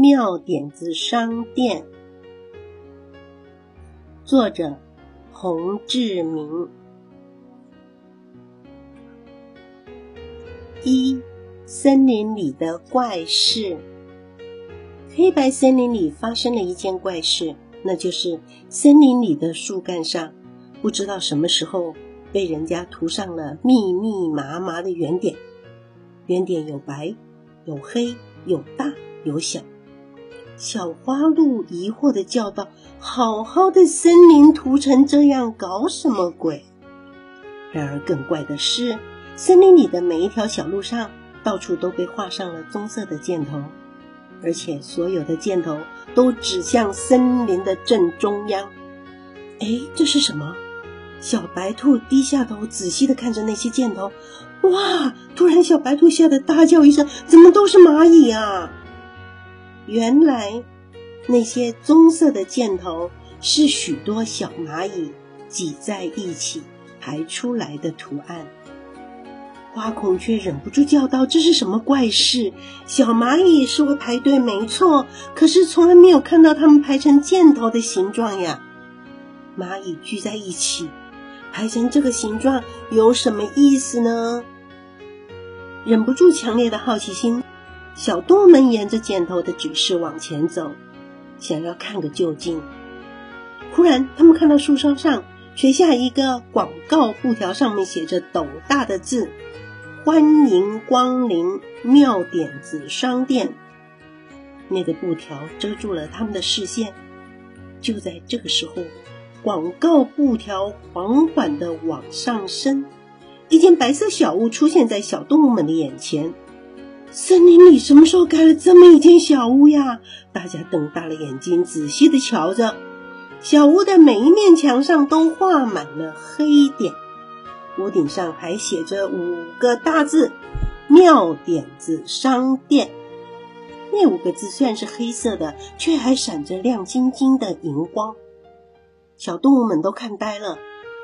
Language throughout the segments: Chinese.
妙点子商店》，作者洪志明。一，森林里的怪事。黑白森林里发生了一件怪事，那就是森林里的树干上，不知道什么时候被人家涂上了密密麻麻的圆点。圆点有白，有黑，有大，有小。小花鹿疑惑的叫道：“好好的森林涂成这样，搞什么鬼？”然而更怪的是，森林里的每一条小路上，到处都被画上了棕色的箭头。而且所有的箭头都指向森林的正中央。哎，这是什么？小白兔低下头，仔细的看着那些箭头。哇！突然，小白兔吓得大叫一声：“怎么都是蚂蚁啊？”原来，那些棕色的箭头是许多小蚂蚁挤在一起排出来的图案。花孔雀忍不住叫道：“这是什么怪事？小蚂蚁是会排队，没错，可是从来没有看到它们排成箭头的形状呀！蚂蚁聚在一起，排成这个形状有什么意思呢？”忍不住强烈的好奇心，小动物们沿着箭头的指示往前走，想要看个究竟。忽然，他们看到树梢上垂下一个广告布条，上面写着斗大的字。欢迎光临妙点子商店。那个布条遮住了他们的视线。就在这个时候，广告布条缓缓的往上升，一间白色小屋出现在小动物们的眼前。森林里什么时候盖了这么一间小屋呀？大家瞪大了眼睛，仔细的瞧着。小屋的每一面墙上都画满了黑点。屋顶上还写着五个大字“妙点子商店”。那五个字虽然是黑色的，却还闪着亮晶晶的荧光。小动物们都看呆了，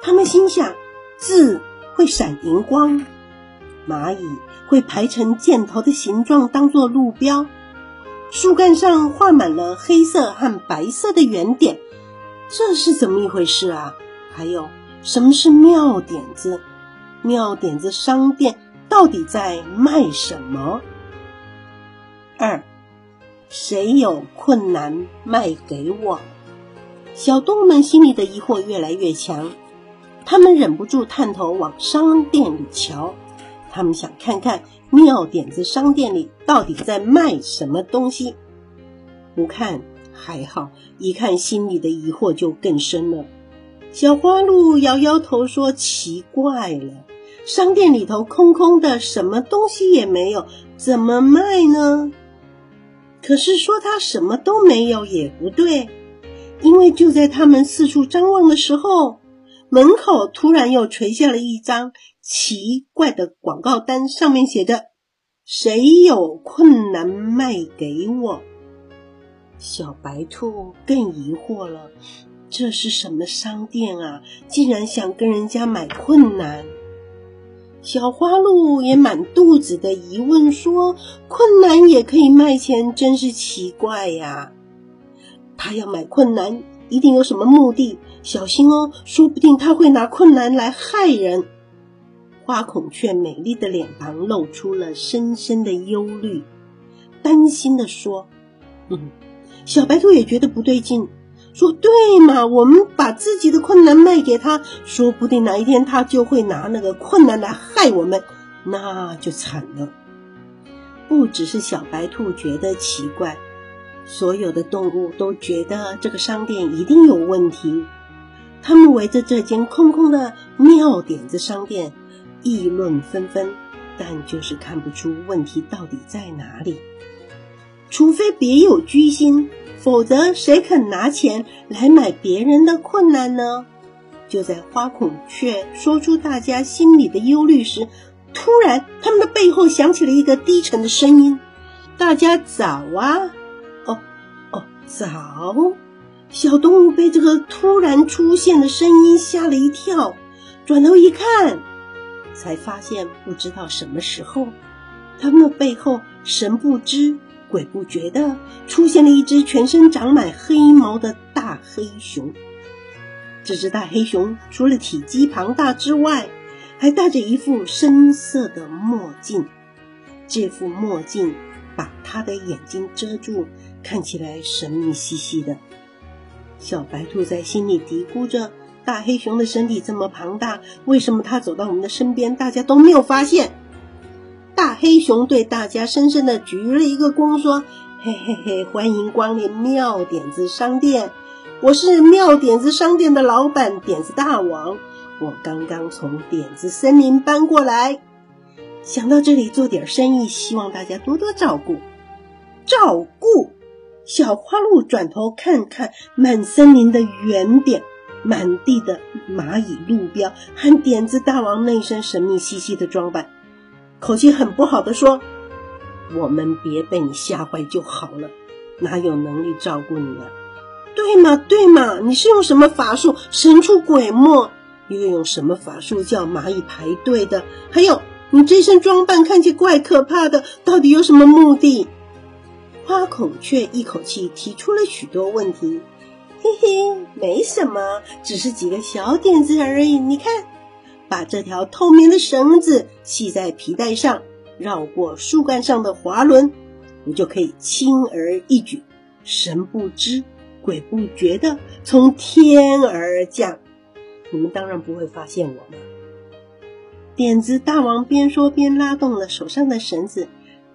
他们心想：字会闪荧光，蚂蚁会排成箭头的形状当做路标，树干上画满了黑色和白色的圆点，这是怎么一回事啊？还有。什么是妙点子？妙点子商店到底在卖什么？二，谁有困难卖给我？小动物们心里的疑惑越来越强，他们忍不住探头往商店里瞧，他们想看看妙点子商店里到底在卖什么东西。不看还好，一看心里的疑惑就更深了。小花鹿摇摇头说：“奇怪了，商店里头空空的，什么东西也没有，怎么卖呢？可是说它什么都没有也不对，因为就在他们四处张望的时候，门口突然又垂下了一张奇怪的广告单，上面写着：‘谁有困难卖给我？’小白兔更疑惑了。”这是什么商店啊？竟然想跟人家买困难！小花鹿也满肚子的疑问，说：“困难也可以卖钱，真是奇怪呀！”他要买困难，一定有什么目的，小心哦，说不定他会拿困难来害人。花孔雀美丽的脸庞露出了深深的忧虑，担心的说：“嗯。”小白兔也觉得不对劲。说对嘛，我们把自己的困难卖给他，说不定哪一天他就会拿那个困难来害我们，那就惨了。不只是小白兔觉得奇怪，所有的动物都觉得这个商店一定有问题。他们围着这间空空的妙点子商店议论纷纷，但就是看不出问题到底在哪里。除非别有居心。否则，谁肯拿钱来买别人的困难呢？就在花孔雀说出大家心里的忧虑时，突然，他们的背后响起了一个低沉的声音：“大家早啊！”哦哦，早！小动物被这个突然出现的声音吓了一跳，转头一看，才发现不知道什么时候，他们的背后神不知鬼不觉的出现了一只全身长满黑毛的大黑熊。这只大黑熊除了体积庞大之外，还戴着一副深色的墨镜。这副墨镜把他的眼睛遮住，看起来神秘兮兮的。小白兔在心里嘀咕着：“大黑熊的身体这么庞大，为什么它走到我们的身边，大家都没有发现？”大黑熊对大家深深的鞠了一个躬，说：“嘿嘿嘿，欢迎光临妙点子商店，我是妙点子商店的老板点子大王，我刚刚从点子森林搬过来，想到这里做点生意，希望大家多多照顾，照顾。”小花鹿转头看看满森林的圆点，满地的蚂蚁路标，和点子大王那身神秘兮兮的装扮，口气很不好的说：“我们别被你吓坏就好了，哪有能力照顾你啊？对嘛对嘛，你是用什么法术神出鬼没？又用什么法术叫蚂蚁排队的？还有你这身装扮看起怪可怕的，到底有什么目的？”花孔雀一口气提出了许多问题，嘿嘿，没什么，只是几个小点子而已。你看，把这条透明的绳子系在皮带上，绕过树干上的滑轮，我就可以轻而易举、神不知鬼不觉的从天而降。你们当然不会发现我们。点子大王边说边拉动了手上的绳子。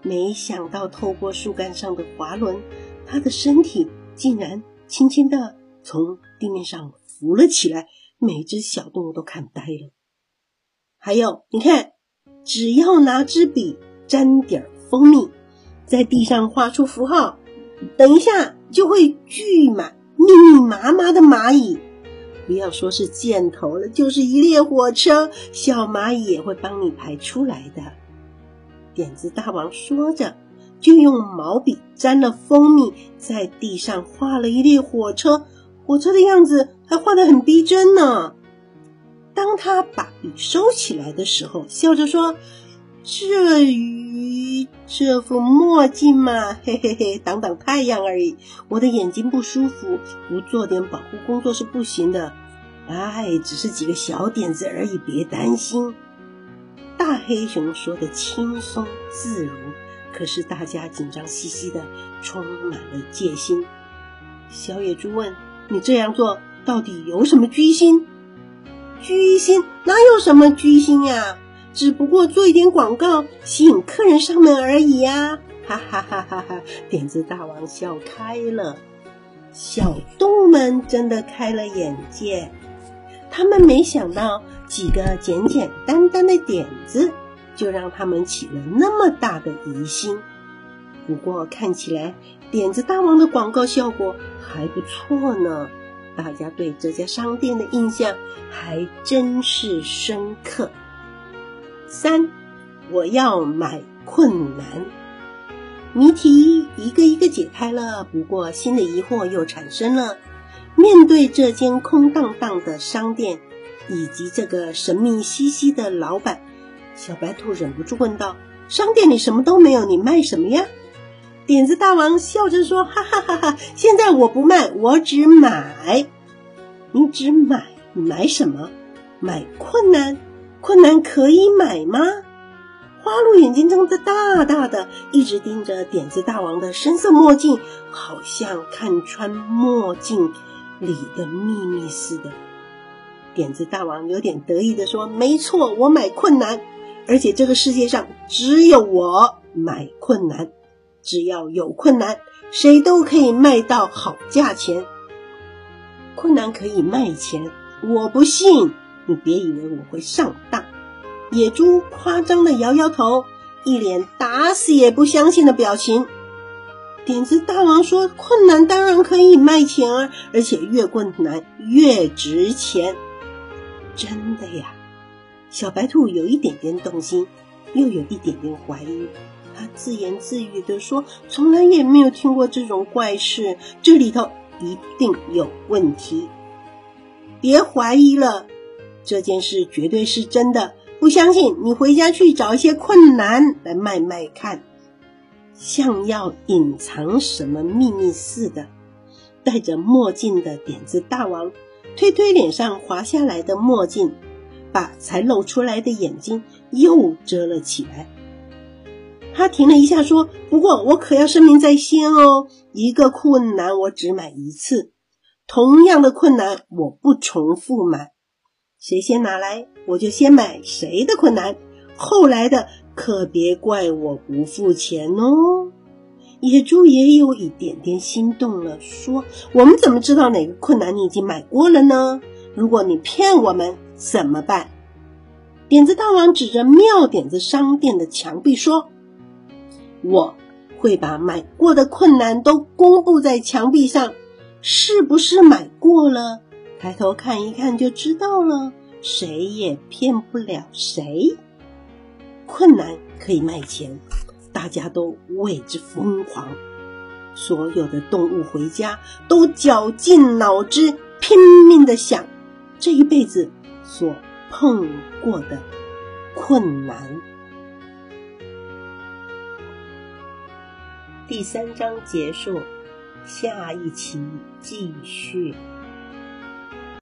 没想到，透过树干上的滑轮，他的身体竟然轻轻的从地面上浮了起来，每只小动物都看呆了。还有，你看，只要拿支笔沾点蜂蜜，在地上画出符号，等一下就会聚满密密麻麻的蚂蚁。不要说是箭头了，就是一列火车，小蚂蚁也会帮你排出来的。点子大王说着，就用毛笔沾了蜂蜜，在地上画了一列火车，火车的样子还画得很逼真呢。当他把笔收起来的时候，笑着说：“至于这副墨镜嘛，嘿嘿嘿，挡挡太阳而已。我的眼睛不舒服，不做点保护工作是不行的。哎，只是几个小点子而已，别担心。”大黑熊说的轻松自如，可是大家紧张兮兮的，充满了戒心。小野猪问：“你这样做到底有什么居心？”“居心哪有什么居心呀？只不过做一点广告，吸引客人上门而已呀！”哈哈哈哈哈！点子大王笑开了，小动物们真的开了眼界。他们没想到几个简简单单的点子，就让他们起了那么大的疑心。不过看起来点子大王的广告效果还不错呢，大家对这家商店的印象还真是深刻。三，我要买困难。谜题一个一个解开了，不过新的疑惑又产生了。面对这间空荡荡的商店，以及这个神秘兮兮的老板，小白兔忍不住问道：“商店里什么都没有，你卖什么呀？”点子大王笑着说：“哈哈哈哈！现在我不卖，我只买。你只买，你买什么？买困难？困难可以买吗？”花鹿眼睛睁得大大的，一直盯着点子大王的深色墨镜，好像看穿墨镜。里的秘密似的，点子大王有点得意的说：“没错，我买困难，而且这个世界上只有我买困难。只要有困难，谁都可以卖到好价钱。困难可以卖钱，我不信。你别以为我会上当。”野猪夸张的摇摇头，一脸打死也不相信的表情。点子大王说：“困难当然可以卖钱啊，而且越困难越值钱。”真的呀？小白兔有一点点动心，又有一点点怀疑。他自言自语的说：“从来也没有听过这种怪事，这里头一定有问题。”别怀疑了，这件事绝对是真的。不相信你回家去找一些困难来卖卖看。像要隐藏什么秘密似的。戴着墨镜的点子大王推推脸上滑下来的墨镜，把才露出来的眼睛又遮了起来。他停了一下，说：“不过我可要声明在先哦，一个困难我只买一次，同样的困难我不重复买。谁先拿来，我就先买谁的困难。后来的可别怪我不付钱哦。”野猪也有一点点心动了，说：“我们怎么知道哪个困难你已经买过了呢？如果你骗我们怎么办？”点子大王指着妙点子商店的墙壁说。我会把买过的困难都公布在墙壁上，是不是买过了？抬头看一看就知道了。谁也骗不了谁。困难可以卖钱，大家都为之疯狂。所有的动物回家都绞尽脑汁，拼命的想这一辈子所碰过的困难。第三章结束，下一期继续。